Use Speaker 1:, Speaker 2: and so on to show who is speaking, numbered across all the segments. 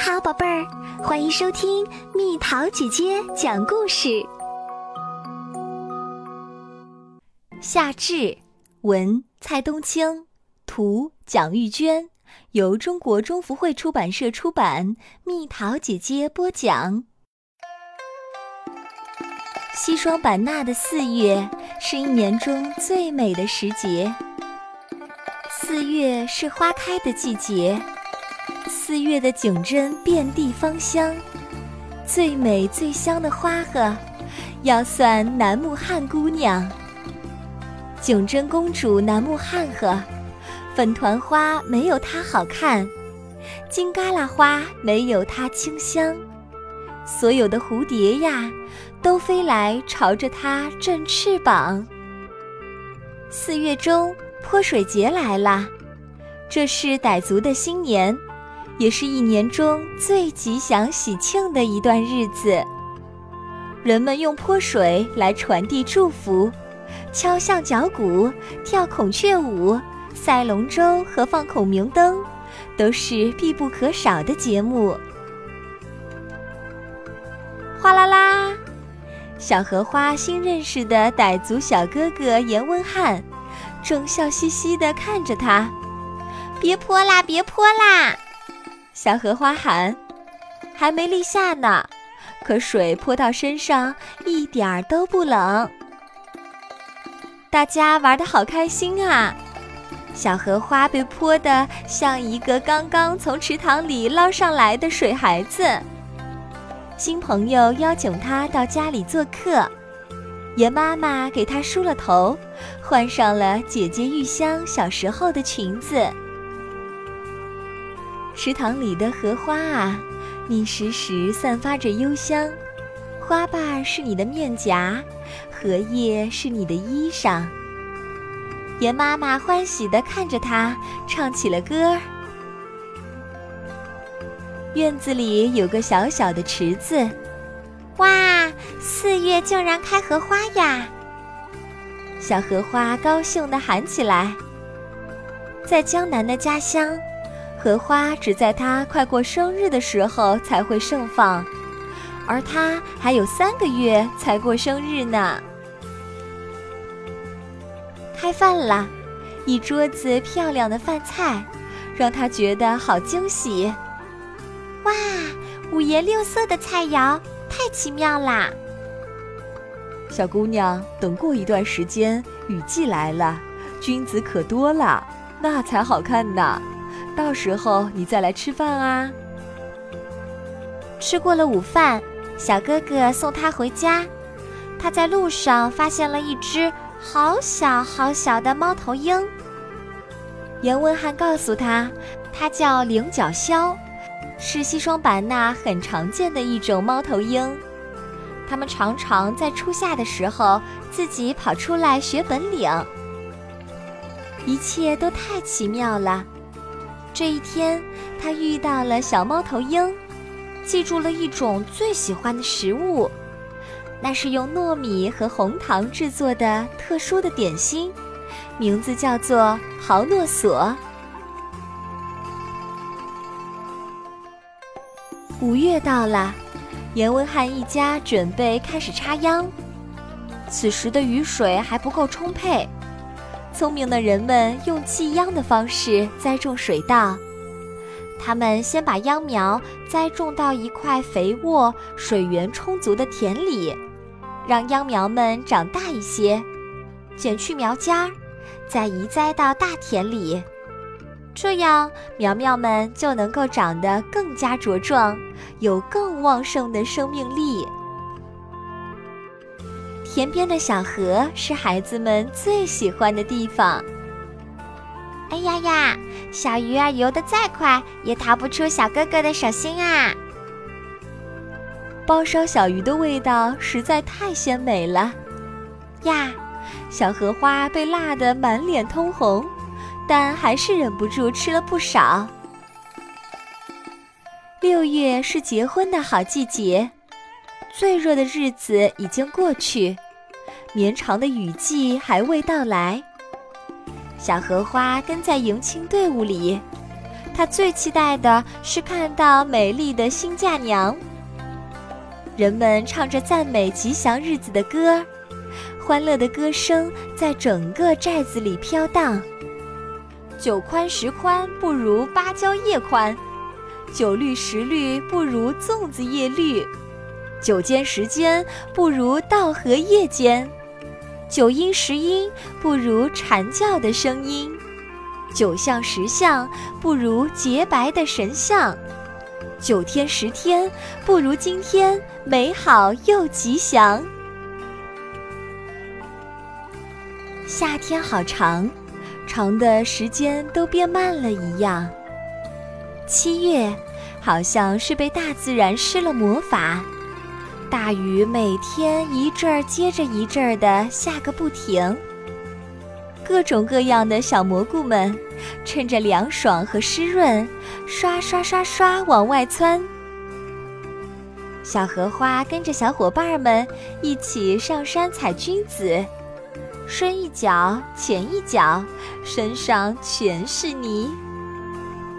Speaker 1: 好，宝贝儿，欢迎收听蜜桃姐姐讲故事。
Speaker 2: 夏至，文蔡冬青，图蒋玉娟，由中国中福会出版社出版。蜜桃姐姐播讲。西双版纳的四月是一年中最美的时节。四月是花开的季节。四月的景针遍地芳香，最美最香的花呵，要算楠木汉姑娘。景针公主楠木汉呵，粉团花没有她好看，金嘎啦花没有她清香，所有的蝴蝶呀，都飞来朝着她振翅膀。四月中泼水节来了，这是傣族的新年。也是一年中最吉祥喜庆的一段日子。人们用泼水来传递祝福，敲象脚鼓、跳孔雀舞、赛龙舟和放孔明灯，都是必不可少的节目。哗啦啦，小荷花新认识的傣族小哥哥严温汉，正笑嘻嘻地看着他：“
Speaker 3: 别泼啦，别泼啦！”
Speaker 2: 小荷花喊：“还没立夏呢，可水泼到身上一点儿都不冷。”大家玩得好开心啊！小荷花被泼得像一个刚刚从池塘里捞上来的水孩子。新朋友邀请他到家里做客，严妈妈给他梳了头，换上了姐姐玉香小时候的裙子。池塘里的荷花啊，你时时散发着幽香，花瓣是你的面颊，荷叶是你的衣裳。严妈妈欢喜地看着它，唱起了歌儿。院子里有个小小的池子，
Speaker 3: 哇，四月竟然开荷花呀！
Speaker 2: 小荷花高兴地喊起来。在江南的家乡。荷花只在它快过生日的时候才会盛放，而它还有三个月才过生日呢。开饭了，一桌子漂亮的饭菜，让他觉得好惊喜。
Speaker 3: 哇，五颜六色的菜肴，太奇妙啦！
Speaker 4: 小姑娘，等过一段时间，雨季来了，君子可多了，那才好看呢。到时候你再来吃饭啊！
Speaker 3: 吃过了午饭，小哥哥送他回家。他在路上发现了一只好小好小的猫头鹰。
Speaker 2: 严文翰告诉他，它叫菱角鸮，是西双版纳很常见的一种猫头鹰。它们常常在初夏的时候自己跑出来学本领。一切都太奇妙了。这一天，他遇到了小猫头鹰，记住了一种最喜欢的食物，那是用糯米和红糖制作的特殊的点心，名字叫做豪诺索。五月到了，严文翰一家准备开始插秧，此时的雨水还不够充沛。聪明的人们用寄秧的方式栽种水稻，他们先把秧苗栽种到一块肥沃、水源充足的田里，让秧苗们长大一些，剪去苗尖儿，再移栽到大田里，这样苗苗们就能够长得更加茁壮，有更旺盛的生命力。田边的小河是孩子们最喜欢的地方。
Speaker 3: 哎呀呀，小鱼儿游得再快，也逃不出小哥哥的手心啊！
Speaker 2: 包烧小鱼的味道实在太鲜美了呀！小荷花被辣得满脸通红，但还是忍不住吃了不少。六月是结婚的好季节，最热的日子已经过去。绵长的雨季还未到来，小荷花跟在迎亲队伍里，他最期待的是看到美丽的新嫁娘。人们唱着赞美吉祥日子的歌，欢乐的歌声在整个寨子里飘荡。九宽十宽不如芭蕉叶宽，九绿十绿不如粽子叶绿，九尖十尖不如稻荷叶尖，九阴十阴不如蝉叫的声音，九相十相不如洁白的神像。九天十天不如今天美好又吉祥。夏天好长，长的时间都变慢了一样。七月，好像是被大自然施了魔法，大雨每天一阵儿接着一阵儿的下个不停。各种各样的小蘑菇们，趁着凉爽和湿润，刷刷刷刷往外窜。小荷花跟着小伙伴们一起上山采菌子，深一脚浅一脚，身上全是泥。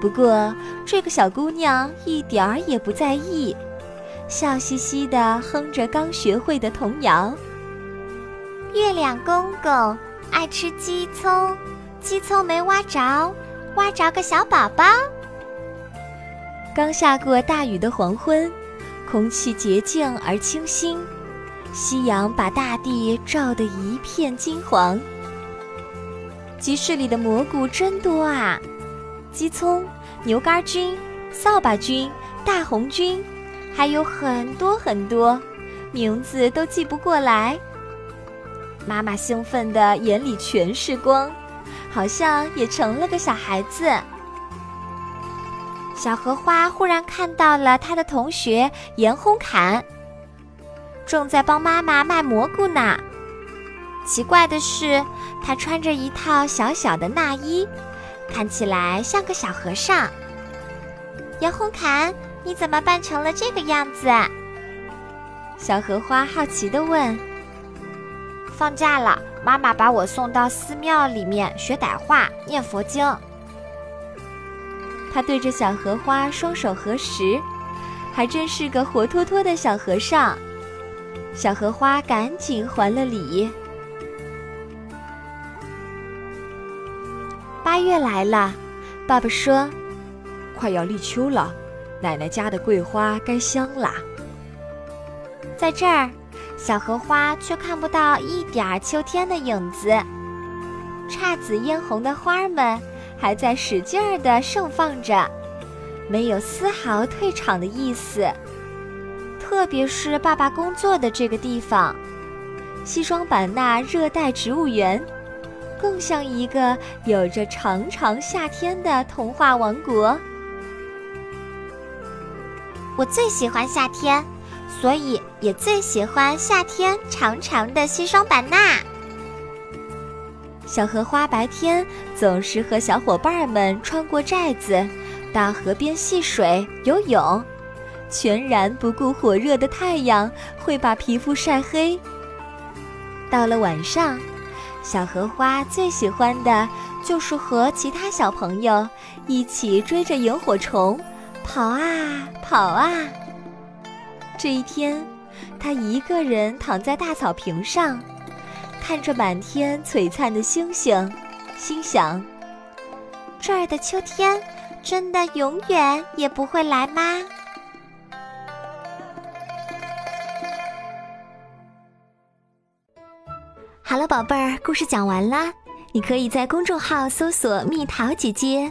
Speaker 2: 不过这个小姑娘一点儿也不在意，笑嘻嘻地哼着刚学会的童谣：“
Speaker 3: 月亮公公。”爱吃鸡葱，鸡葱没挖着，挖着个小宝宝。
Speaker 2: 刚下过大雨的黄昏，空气洁净而清新，夕阳把大地照得一片金黄。集市里的蘑菇真多啊，鸡葱、牛肝菌、扫把菌、大红菌，还有很多很多，名字都记不过来。妈妈兴奋的眼里全是光，好像也成了个小孩子。小荷花忽然看到了他的同学严红侃，正在帮妈妈卖蘑菇呢。奇怪的是，他穿着一套小小的衲衣，看起来像个小和尚。严红侃，你怎么扮成了这个样子？小荷花好奇地问。
Speaker 3: 放假了，妈妈把我送到寺庙里面学傣话、念佛经。
Speaker 2: 他对着小荷花双手合十，还真是个活脱脱的小和尚。小荷花赶紧还了礼。八月来了，爸爸说：“
Speaker 4: 快要立秋了，奶奶家的桂花该香啦。”
Speaker 2: 在这儿。小荷花却看不到一点秋天的影子，姹紫嫣红的花儿们还在使劲儿地盛放着，没有丝毫退场的意思。特别是爸爸工作的这个地方——西双版纳热带植物园，更像一个有着长长夏天的童话王国。
Speaker 3: 我最喜欢夏天。所以也最喜欢夏天长长的西双版纳。
Speaker 2: 小荷花白天总是和小伙伴们穿过寨子，到河边戏水游泳，全然不顾火热的太阳会把皮肤晒黑。到了晚上，小荷花最喜欢的就是和其他小朋友一起追着萤火虫跑啊跑啊。这一天，他一个人躺在大草坪上，看着满天璀璨的星星，心想：
Speaker 3: 这儿的秋天真的永远也不会来吗？
Speaker 1: 好了，宝贝儿，故事讲完啦。你可以在公众号搜索“蜜桃姐姐”，